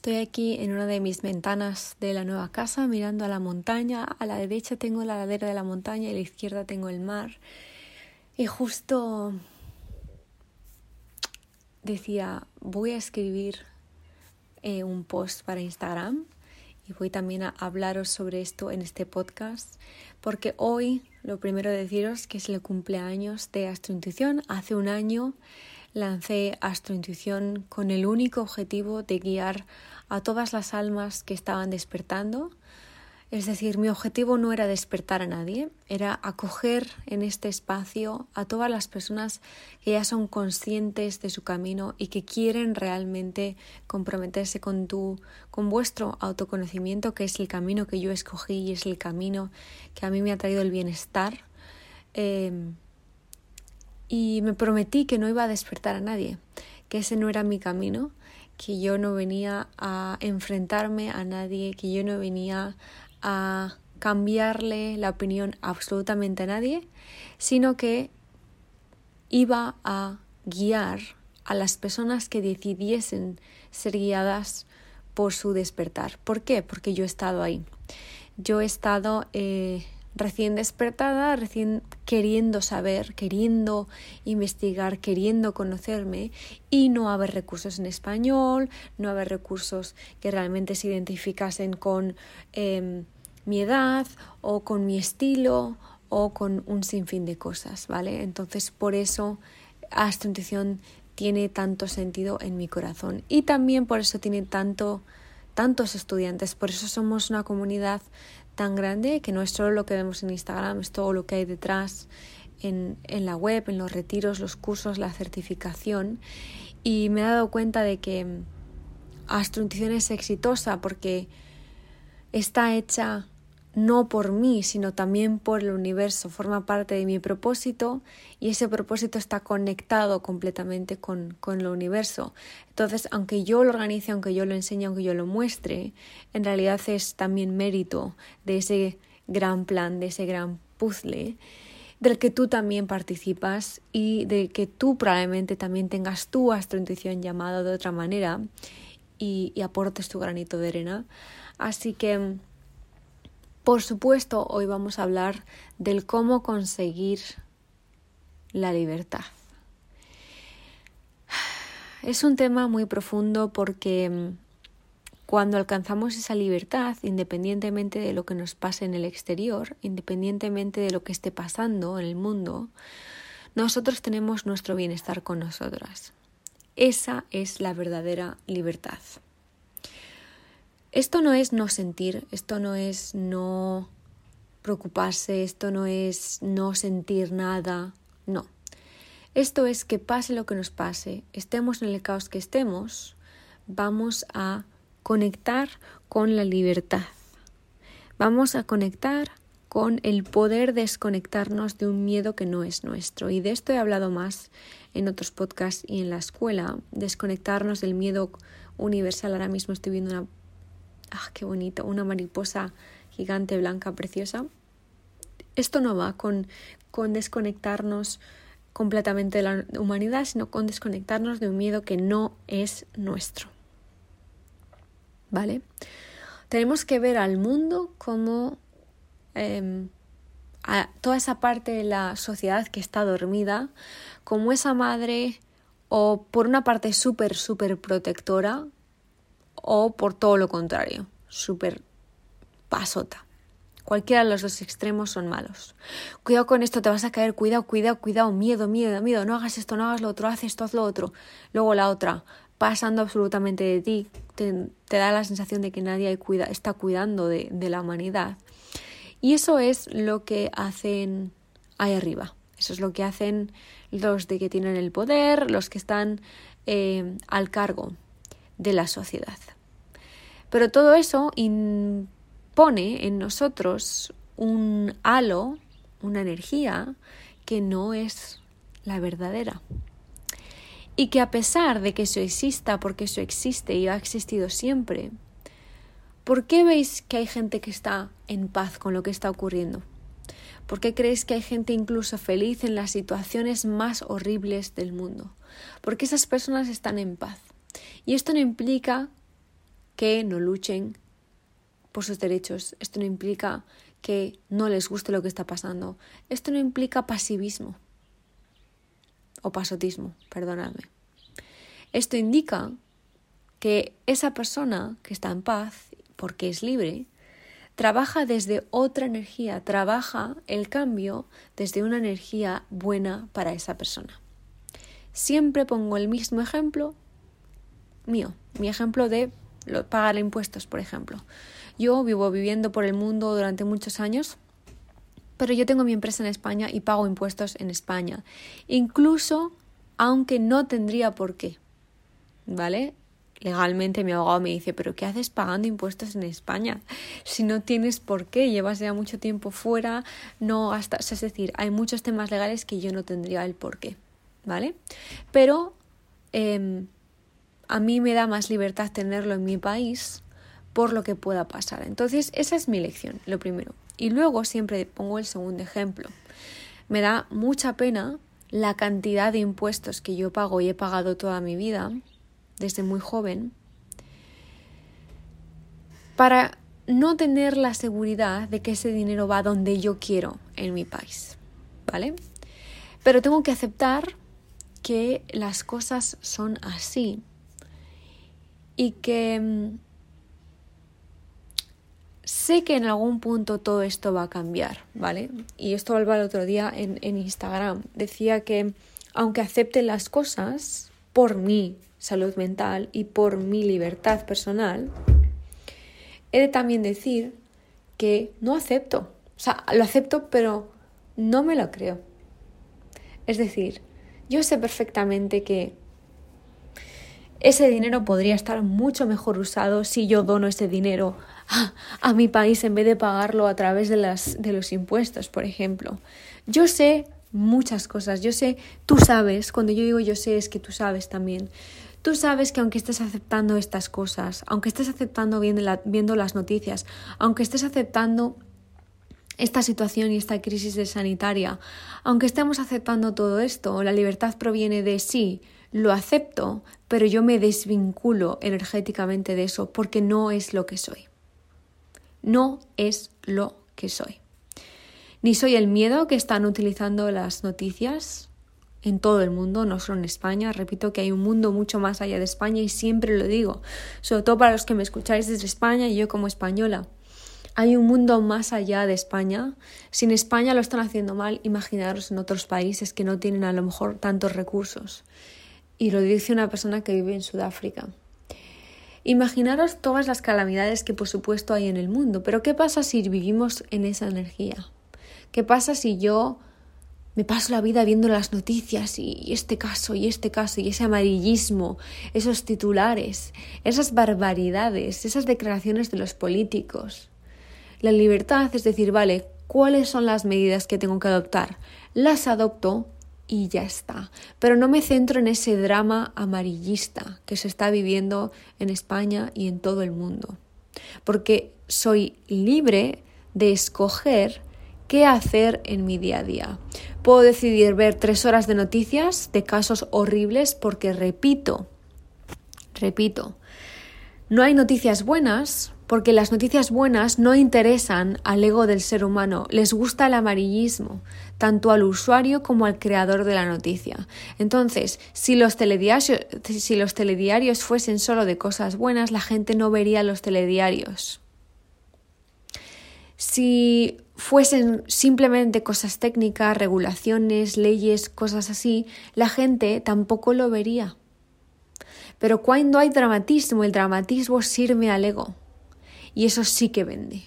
Estoy aquí en una de mis ventanas de la nueva casa mirando a la montaña. A la derecha tengo la ladera de la montaña y a la izquierda tengo el mar. Y justo decía, voy a escribir eh, un post para Instagram y voy también a hablaros sobre esto en este podcast porque hoy lo primero de deciros que es el cumpleaños de Astrointuición. Hace un año lancé Astrointuición con el único objetivo de guiar a todas las almas que estaban despertando. Es decir, mi objetivo no era despertar a nadie, era acoger en este espacio a todas las personas que ya son conscientes de su camino y que quieren realmente comprometerse con tu, con vuestro autoconocimiento, que es el camino que yo escogí y es el camino que a mí me ha traído el bienestar. Eh, y me prometí que no iba a despertar a nadie, que ese no era mi camino, que yo no venía a enfrentarme a nadie, que yo no venía a cambiarle la opinión absolutamente a nadie, sino que iba a guiar a las personas que decidiesen ser guiadas por su despertar. ¿Por qué? Porque yo he estado ahí. Yo he estado eh, recién despertada, recién queriendo saber, queriendo investigar, queriendo conocerme y no haber recursos en español, no haber recursos que realmente se identificasen con em, mi edad o con mi estilo o con un sinfín de cosas, ¿vale? Entonces por eso Astro Intuición tiene tanto sentido en mi corazón y también por eso tiene tanto tantos estudiantes, por eso somos una comunidad tan grande que no es solo lo que vemos en Instagram, es todo lo que hay detrás en, en la web, en los retiros, los cursos, la certificación. Y me he dado cuenta de que Astrointuición es exitosa porque está hecha no por mí, sino también por el universo, forma parte de mi propósito y ese propósito está conectado completamente con, con el universo. Entonces, aunque yo lo organice, aunque yo lo enseñe, aunque yo lo muestre, en realidad es también mérito de ese gran plan, de ese gran puzzle del que tú también participas y de que tú probablemente también tengas tu astrointuición llamada de otra manera y, y aportes tu granito de arena. Así que por supuesto, hoy vamos a hablar del cómo conseguir la libertad. Es un tema muy profundo porque mm, cuando alcanzamos esa libertad, independientemente de lo que nos pase en el exterior, independientemente de lo que esté pasando en el mundo, nosotros tenemos nuestro bienestar con nosotras. Esa es la verdadera libertad. Esto no es no sentir, esto no es no preocuparse, esto no es no sentir nada, no. Esto es que pase lo que nos pase, estemos en el caos que estemos, vamos a conectar con la libertad. Vamos a conectar con el poder desconectarnos de un miedo que no es nuestro. Y de esto he hablado más en otros podcasts y en la escuela, desconectarnos del miedo universal. Ahora mismo estoy viendo una ¡Ah, qué bonito! Una mariposa gigante, blanca, preciosa. Esto no va con, con desconectarnos completamente de la humanidad, sino con desconectarnos de un miedo que no es nuestro. ¿Vale? Tenemos que ver al mundo como em, a toda esa parte de la sociedad que está dormida, como esa madre o por una parte súper, súper protectora, o por todo lo contrario, súper pasota. Cualquiera de los dos extremos son malos. Cuidado con esto, te vas a caer, cuidado, cuidado, cuidado, miedo, miedo, miedo, no hagas esto, no hagas lo otro, haz esto, haz lo otro. Luego la otra, pasando absolutamente de ti, te, da la sensación de que nadie está cuidando de, de, la humanidad. Y eso es lo que hacen ahí arriba. Eso es lo que hacen los de que tienen el poder, los que están eh, al cargo de la sociedad. Pero todo eso impone en nosotros un halo, una energía que no es la verdadera. Y que a pesar de que eso exista, porque eso existe y ha existido siempre, ¿por qué veis que hay gente que está en paz con lo que está ocurriendo? ¿Por qué creéis que hay gente incluso feliz en las situaciones más horribles del mundo? Porque esas personas están en paz. Y esto no implica que no luchen por sus derechos. Esto no implica que no les guste lo que está pasando. Esto no implica pasivismo o pasotismo, perdonadme. Esto indica que esa persona que está en paz, porque es libre, trabaja desde otra energía, trabaja el cambio desde una energía buena para esa persona. Siempre pongo el mismo ejemplo mío, mi ejemplo de pagar impuestos, por ejemplo. Yo vivo viviendo por el mundo durante muchos años, pero yo tengo mi empresa en España y pago impuestos en España, incluso aunque no tendría por qué. ¿Vale? Legalmente mi abogado me dice, pero ¿qué haces pagando impuestos en España? Si no tienes por qué, llevas ya mucho tiempo fuera, no gastas, es decir, hay muchos temas legales que yo no tendría el por qué, ¿vale? Pero em, a mí me da más libertad tenerlo en mi país por lo que pueda pasar. Entonces, esa es mi lección, lo primero. Y luego siempre pongo el segundo ejemplo. Me da mucha pena la cantidad de impuestos que yo pago y he pagado toda mi vida, desde muy joven, para no tener la seguridad de que ese dinero va donde yo quiero en mi país. ¿Vale? Pero tengo que aceptar que las cosas son así y que mm, sé que en algún punto todo esto va a cambiar, ¿vale? Y esto Alba el otro día en, en Instagram decía que aunque acepte las cosas por mi salud mental y por mi libertad personal, he de también decir que no acepto. O sea, lo acepto, pero no me lo creo. Es decir, yo sé perfectamente que ese dinero podría estar mucho mejor usado si yo dono ese dinero a, mi país en vez de pagarlo a través de, las, de los impuestos, por ejemplo. Yo sé muchas cosas, yo sé, tú sabes, cuando yo digo yo sé es que tú sabes también. Tú sabes que aunque estés aceptando estas cosas, aunque estés aceptando viendo, viendo las noticias, aunque estés aceptando esta situación y esta crisis sanitaria, aunque estemos aceptando todo esto, la libertad proviene de sí, lo acepto, pero yo me desvinculo energéticamente de eso porque no es lo que soy. No es lo que soy. Ni soy el miedo que están utilizando las noticias en todo el mundo, no solo en España. Repito que hay un mundo mucho más allá de España y siempre lo digo, sobre todo para los que me escucháis desde España y yo como española. Hay un mundo más allá de España. Si en España lo están haciendo mal, imaginaros en otros países que no tienen a lo mejor tantos recursos y lo dice una persona que vive en Sudáfrica. Imaginaros todas las calamidades que por supuesto hay en el mundo, pero ¿qué pasa si vivimos en esa energía? ¿Qué pasa si yo me paso la vida viendo las noticias y este caso y este caso y ese amarillismo, esos titulares, esas barbaridades, esas declaraciones de los políticos? La libertad es decir, vale, ¿cuáles son las medidas que tengo que adoptar? Las adopto y ya está. Pero no me centro en ese drama amarillista que se está viviendo en España y en todo el mundo. Porque soy libre de escoger qué hacer en mi día a día. Puedo decidir ver tres horas de noticias de casos horribles porque repito, repito, no hay noticias buenas porque las noticias buenas no interesan al ego del ser humano, les gusta el amarillismo, tanto al usuario como al creador de la noticia. Entonces, si los, telediarios, fuesen solo de cosas buenas, la gente no vería los telediarios. Si fuesen simplemente cosas técnicas, regulaciones, leyes, cosas así, la gente tampoco lo vería. Pero cuando hay dramatismo, el dramatismo sirve al ego y eso sí que vende.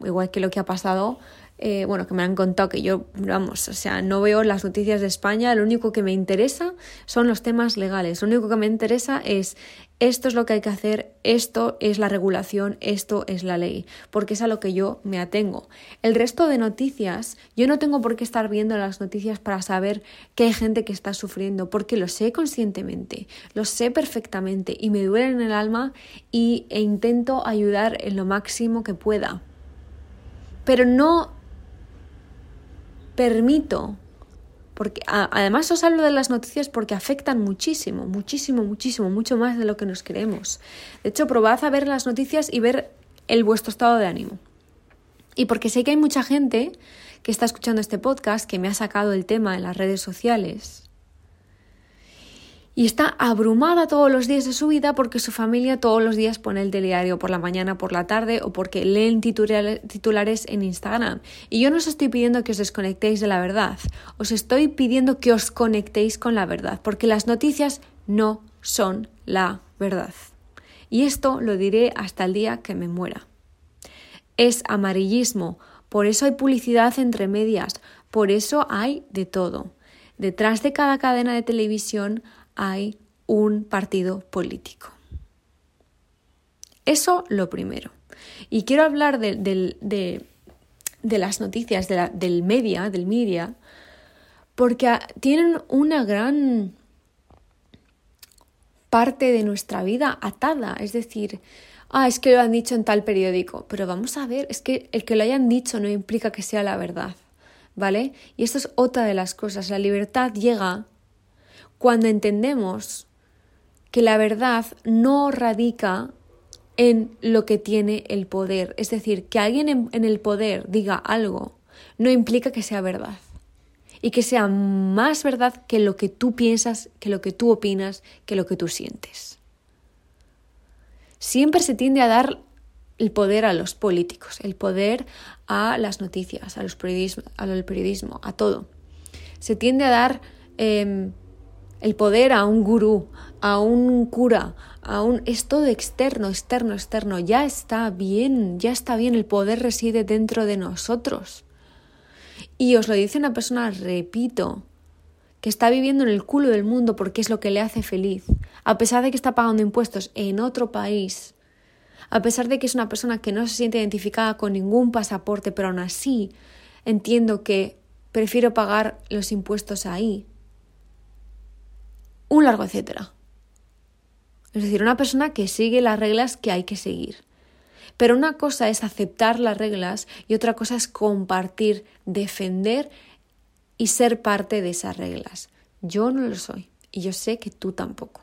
Igual que lo que ha pasado, eh, bueno, que me han contado que yo, vamos, o sea, no veo las noticias de España, lo único que me interesa son los temas legales, lo único que me interesa es esto es lo que hay que hacer, esto es la regulación, esto es la ley, porque es a lo que yo me atengo. El resto de noticias, yo no tengo por qué estar viendo las noticias para saber que hay gente que está sufriendo, porque lo sé conscientemente, lo sé perfectamente y me duele en el alma y, e intento ayudar en lo máximo que pueda. Pero no permito Porque además os hablo de las noticias porque afectan muchísimo, muchísimo, muchísimo, mucho más de lo que nos creemos. De hecho, probad a ver las noticias y ver el vuestro estado de ánimo. Y porque sé que hay mucha gente que está escuchando este podcast que me ha sacado el tema en las redes sociales y está abrumada todos los días de su vida porque su familia todos los días pone el diario por la mañana, por la tarde o porque leen titulares en Instagram. Y yo no os estoy pidiendo que os desconectéis de la verdad, os estoy pidiendo que os conectéis con la verdad, porque las noticias no son la verdad. Y esto lo diré hasta el día que me muera. Es amarillismo, por eso hay publicidad entre medias, por eso hay de todo. Detrás de cada cadena de televisión hay un partido político. Eso lo primero. Y quiero hablar de, las noticias, del media, del media, porque tienen una gran parte de nuestra vida atada. Es decir, ah, es que lo han dicho en tal periódico. Pero vamos a ver, es que el que lo hayan dicho no implica que sea la verdad. ¿Vale? Y esto es otra de las cosas. La libertad llega cuando entendemos que la verdad no radica en lo que tiene el poder. Es decir, que alguien en, el poder diga algo no implica que sea verdad. Y que sea más verdad que lo que tú piensas, que lo que tú opinas, que lo que tú sientes. Siempre se tiende a dar el poder a los políticos, el poder a las noticias, a los periodismo, al periodismo, a todo. Se tiende a dar em, el poder a un gurú, a un cura, a un... es todo externo, externo, externo. Ya está bien, ya está bien, el poder reside dentro de nosotros. Y os lo dice una persona, repito, que está viviendo en el culo del mundo porque es lo que le hace feliz, a pesar de que está pagando impuestos en otro país, a pesar de que es una persona que no se siente identificada con ningún pasaporte, pero aún así entiendo que prefiero pagar los impuestos ahí un largo etcétera. Es decir, una persona que sigue las reglas que hay que seguir. Pero una cosa es aceptar las reglas y otra cosa es compartir, defender y ser parte de esas reglas. Yo no lo soy y yo sé que tú tampoco.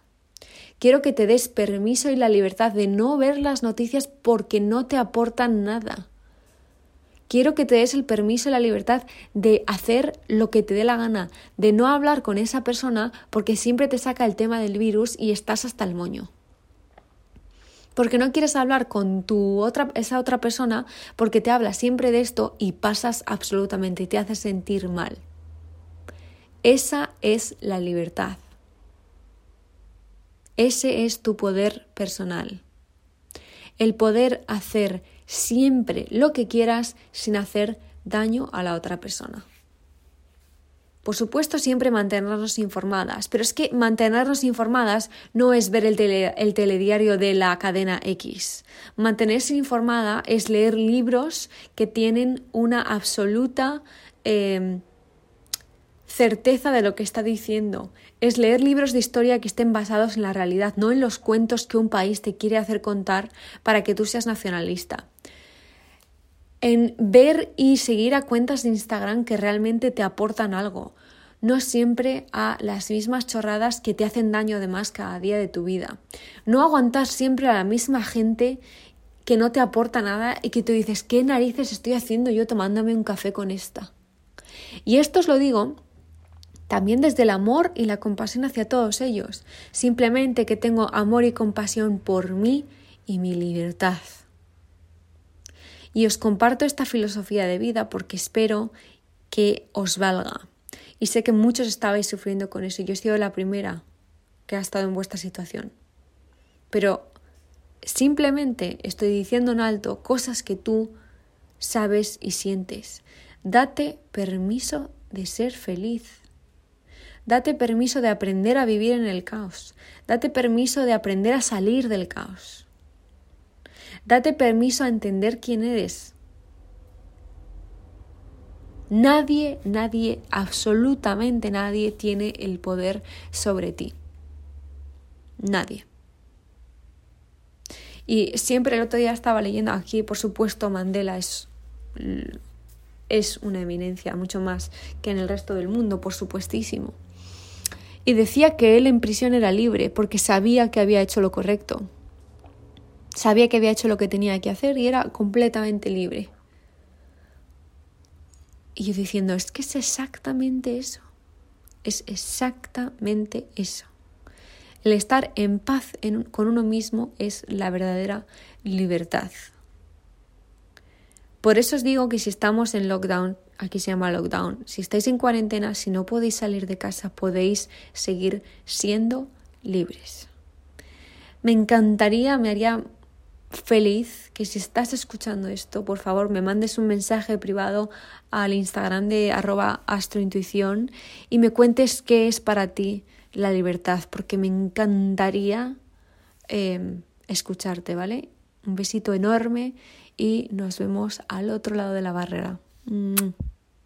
Quiero que te des permiso y la libertad de no ver las noticias porque no te aportan nada. Quiero que te des el permiso y la libertad de hacer lo que te dé la gana, de no hablar con esa persona porque siempre te saca el tema del virus y estás hasta el moño. Porque no quieres hablar con tu otra, esa otra persona porque te habla siempre de esto y pasas absolutamente y te hace sentir mal. Esa es la libertad. Ese es tu poder personal. El poder hacer siempre lo que quieras sin hacer daño a la otra persona. Por supuesto, siempre mantenernos informadas, pero es que mantenernos informadas no es ver el, telediario de la cadena X. Mantenerse informada es leer libros que tienen una absoluta em, certeza de lo que está diciendo. Es leer libros de historia que estén basados en la realidad, no en los cuentos que un país te quiere hacer contar para que tú seas nacionalista en ver y seguir a cuentas de Instagram que realmente te aportan algo, no siempre a las mismas chorradas que te hacen daño además cada día de tu vida. No aguantar siempre a la misma gente que no te aporta nada y que tú dices, ¿qué narices estoy haciendo yo tomándome un café con esta? Y esto os lo digo también desde el amor y la compasión hacia todos ellos, simplemente que tengo amor y compasión por mí y mi libertad. Y os comparto esta filosofía de vida porque espero que os valga. Y sé que muchos estabais sufriendo con eso. Yo he sido la primera que ha estado en vuestra situación. Pero simplemente estoy diciendo en alto cosas que tú sabes y sientes. Date permiso de ser feliz. Date permiso de aprender a vivir en el caos. Date permiso de aprender a salir del caos. Date permiso a entender quién eres. Nadie, nadie, absolutamente nadie tiene el poder sobre ti. Nadie. Y siempre el otro día estaba leyendo aquí, por supuesto, Mandela es es una eminencia, mucho más que en el resto del mundo, por supuestísimo. Y decía que él en prisión era libre porque sabía que había hecho lo correcto. Sabía que había hecho lo que tenía que hacer y era completamente libre. Y yo diciendo, es que es exactamente eso. Es exactamente eso. El estar en paz con uno mismo es la verdadera libertad. Por eso os digo que si estamos en lockdown, aquí se llama lockdown, si estáis en cuarentena, si no podéis salir de casa, podéis seguir siendo libres. Me encantaría, me haría feliz que si estás escuchando esto, por favor me mandes un mensaje privado al Instagram de arroba astrointuición y me cuentes qué es para ti la libertad, porque me encantaría em, escucharte, ¿vale? Un besito enorme y nos vemos al otro lado de la barrera.